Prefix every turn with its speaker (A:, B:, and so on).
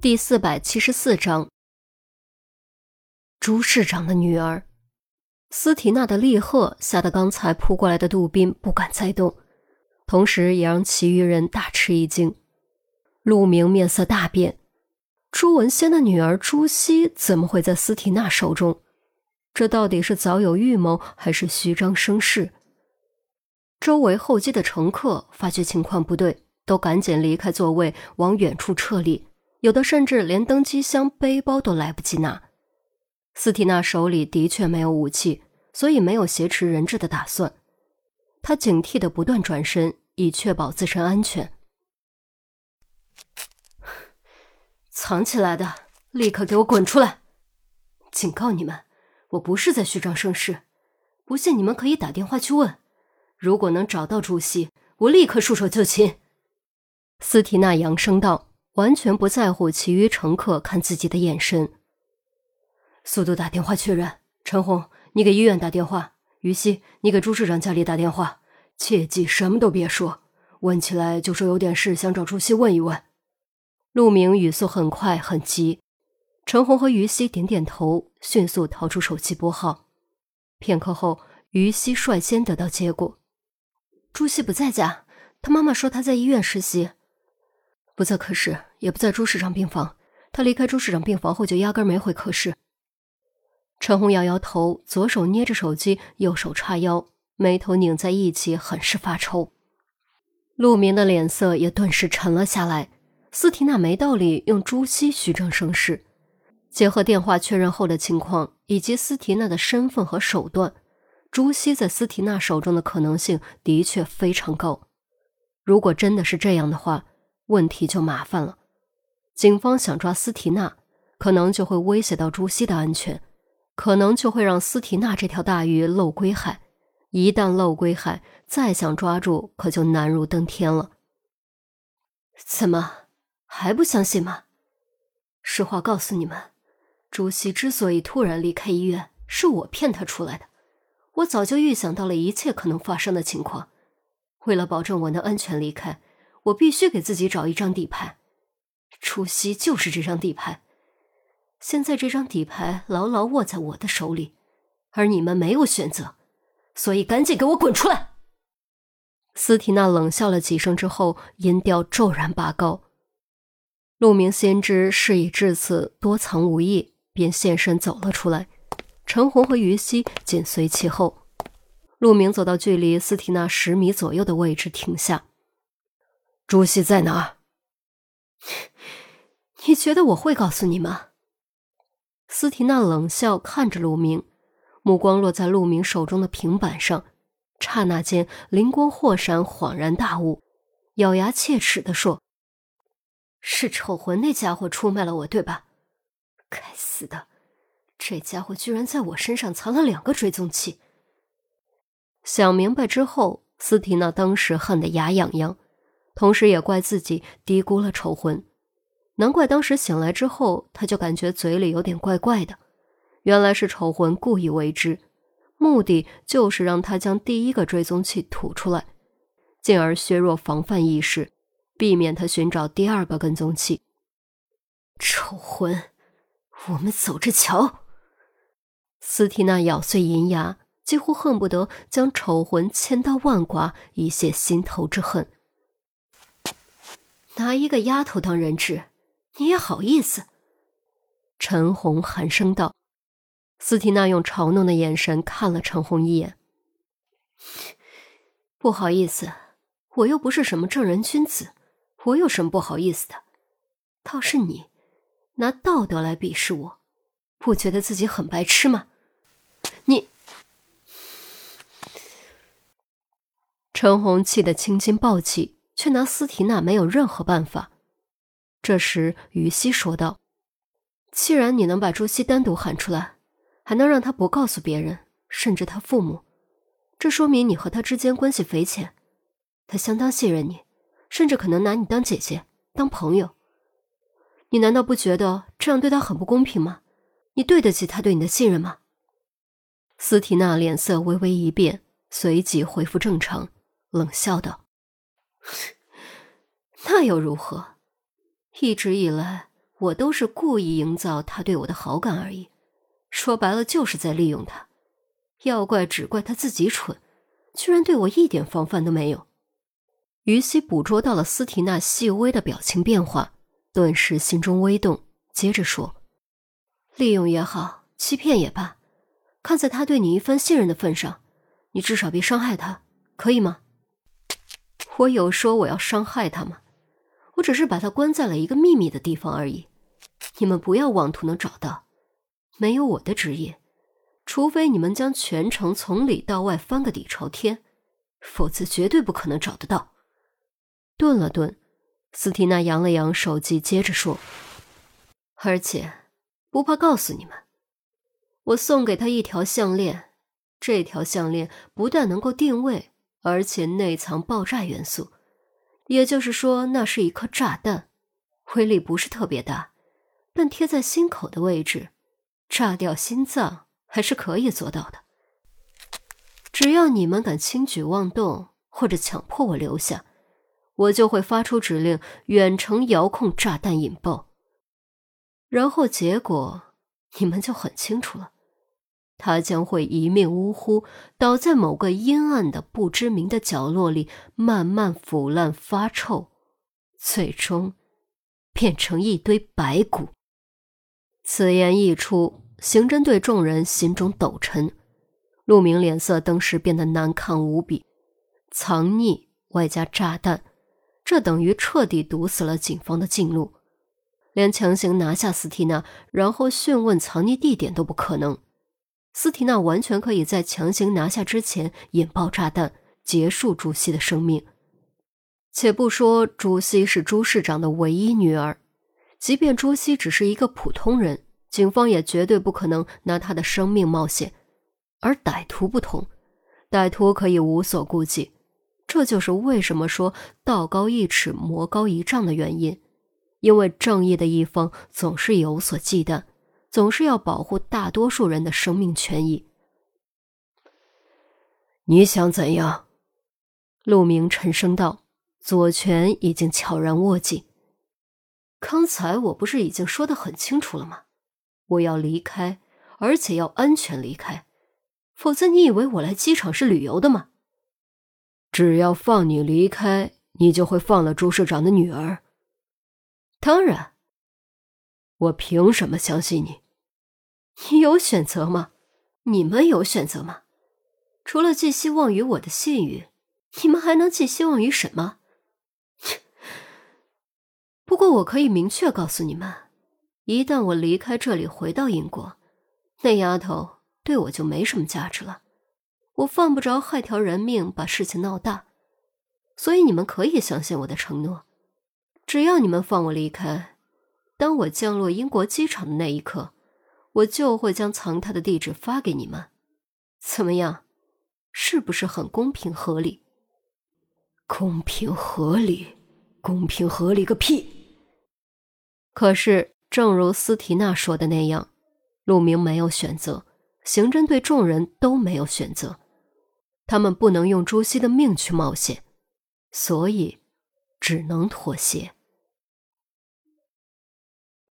A: 第四百七十四章，朱市长的女儿斯提娜的厉喝吓得刚才扑过来的杜宾不敢再动，同时也让其余人大吃一惊。陆明面色大变，朱文仙的女儿朱熹怎么会在斯提娜手中？这到底是早有预谋，还是虚张声势？周围候机的乘客发觉情况不对，都赶紧离开座位，往远处撤离。有的甚至连登机箱、背包都来不及拿。斯提娜手里的确没有武器，所以没有挟持人质的打算。她警惕的不断转身，以确保自身安全。藏起来的，立刻给我滚出来！警告你们，我不是在虚张声势。不信你们可以打电话去问。如果能找到朱熹，我立刻束手就擒。斯提娜扬声道。完全不在乎其余乘客看自己的眼神。速度打电话确认，陈红，你给医院打电话；于西，你给朱市长家里打电话。切记什么都别说，问起来就说有点事想找朱熹问一问。陆明语速很快很急，陈红和于西点点头，迅速掏出手机拨号。片刻后，于西率先得到结果：朱熹不在家，他妈妈说他在医院实习。不在科室，也不在朱市长病房。他离开朱市长病房后，就压根没回科室。陈红摇摇头，左手捏着手机，右手叉腰，眉头拧在一起，很是发愁。陆明的脸色也顿时沉了下来。斯提娜没道理用朱熹虚张声势，结合电话确认后的情况，以及斯提娜的身份和手段，朱熹在斯提娜手中的可能性的确非常高。如果真的是这样的话，问题就麻烦了，警方想抓斯提娜，可能就会威胁到朱熹的安全，可能就会让斯提娜这条大鱼漏归海。一旦漏归海，再想抓住可就难如登天了。怎么还不相信吗？实话告诉你们，朱熹之所以突然离开医院，是我骗他出来的。我早就预想到了一切可能发生的情况，为了保证我能安全离开。我必须给自己找一张底牌，除夕就是这张底牌。现在这张底牌牢牢握在我的手里，而你们没有选择，所以赶紧给我滚出来！斯提娜冷笑了几声之后，音调骤然拔高。陆明先知事已至此，多藏无益，便现身走了出来。陈红和于西紧随其后。陆明走到距离斯提娜十米左右的位置，停下。朱熹在哪儿？你觉得我会告诉你吗？斯提娜冷笑，看着陆明，目光落在陆明手中的平板上，刹那间灵光霍闪，恍然大悟，咬牙切齿的说：“是丑魂那家伙出卖了我，对吧？该死的，这家伙居然在我身上藏了两个追踪器。”想明白之后，斯提娜当时恨得牙痒痒。同时也怪自己低估了丑魂，难怪当时醒来之后，他就感觉嘴里有点怪怪的。原来是丑魂故意为之，目的就是让他将第一个追踪器吐出来，进而削弱防范意识，避免他寻找第二个跟踪器。丑魂，我们走着瞧！斯蒂娜咬碎银牙，几乎恨不得将丑魂千刀万剐，以泄心头之恨。拿一个丫头当人质，你也好意思？陈红寒声道。斯缇娜用嘲弄的眼神看了陈红一眼。不好意思，我又不是什么正人君子，我有什么不好意思的？倒是你，拿道德来鄙视我，不觉得自己很白痴吗？你……陈红气得青筋暴起。却拿斯提娜没有任何办法。这时，于西说道：“既然你能把朱熹单独喊出来，还能让他不告诉别人，甚至他父母，这说明你和他之间关系匪浅。他相当信任你，甚至可能拿你当姐姐、当朋友。你难道不觉得这样对他很不公平吗？你对得起他对你的信任吗？”斯提娜脸色微微一变，随即恢复正常，冷笑道。那又如何？一直以来，我都是故意营造他对我的好感而已。说白了，就是在利用他。要怪只怪他自己蠢，居然对我一点防范都没有。于西捕捉到了斯提娜细微的表情变化，顿时心中微动，接着说：“利用也好，欺骗也罢，看在他对你一番信任的份上，你至少别伤害他，可以吗？”我有说我要伤害他吗？我只是把他关在了一个秘密的地方而已。你们不要妄图能找到，没有我的职业，除非你们将全城从里到外翻个底朝天，否则绝对不可能找得到。顿了顿，斯蒂娜扬了扬手机，接着说：“而且，不怕告诉你们，我送给他一条项链。这条项链不但能够定位，而且内藏爆炸元素，也就是说，那是一颗炸弹，威力不是特别大，但贴在心口的位置，炸掉心脏还是可以做到的。只要你们敢轻举妄动，或者强迫我留下。”我就会发出指令，远程遥控炸弹引爆，然后结果你们就很清楚了。他将会一命呜呼，倒在某个阴暗的不知名的角落里，慢慢腐烂发臭，最终变成一堆白骨。此言一出，刑侦队众人心中抖沉，陆明脸色登时变得难看无比。藏匿外加炸弹。这等于彻底堵死了警方的近路，连强行拿下斯蒂娜，然后讯问藏匿地点都不可能。斯蒂娜完全可以在强行拿下之前引爆炸弹，结束朱熹的生命。且不说朱熹是朱市长的唯一女儿，即便朱熹只是一个普通人，警方也绝对不可能拿他的生命冒险。而歹徒不同，歹徒可以无所顾忌。这就是为什么说道高一尺，魔高一丈的原因，因为正义的一方总是有所忌惮，总是要保护大多数人的生命权益。你想怎样？陆明沉声道，左拳已经悄然握紧。刚才我不是已经说的很清楚了吗？我要离开，而且要安全离开，否则你以为我来机场是旅游的吗？只要放你离开，你就会放了朱社长的女儿。当然，我凭什么相信你？你有选择吗？你们有选择吗？除了寄希望于我的信誉，你们还能寄希望于什么？不过我可以明确告诉你们，一旦我离开这里回到英国，那丫头对我就没什么价值了。我犯不着害条人命，把事情闹大，所以你们可以相信我的承诺。只要你们放我离开，当我降落英国机场的那一刻，我就会将藏他的地址发给你们。怎么样？是不是很公平合理？公平合理？公平合理个屁！可是，正如斯提娜说的那样，陆明没有选择，刑侦队众人都没有选择。他们不能用朱熹的命去冒险，所以只能妥协。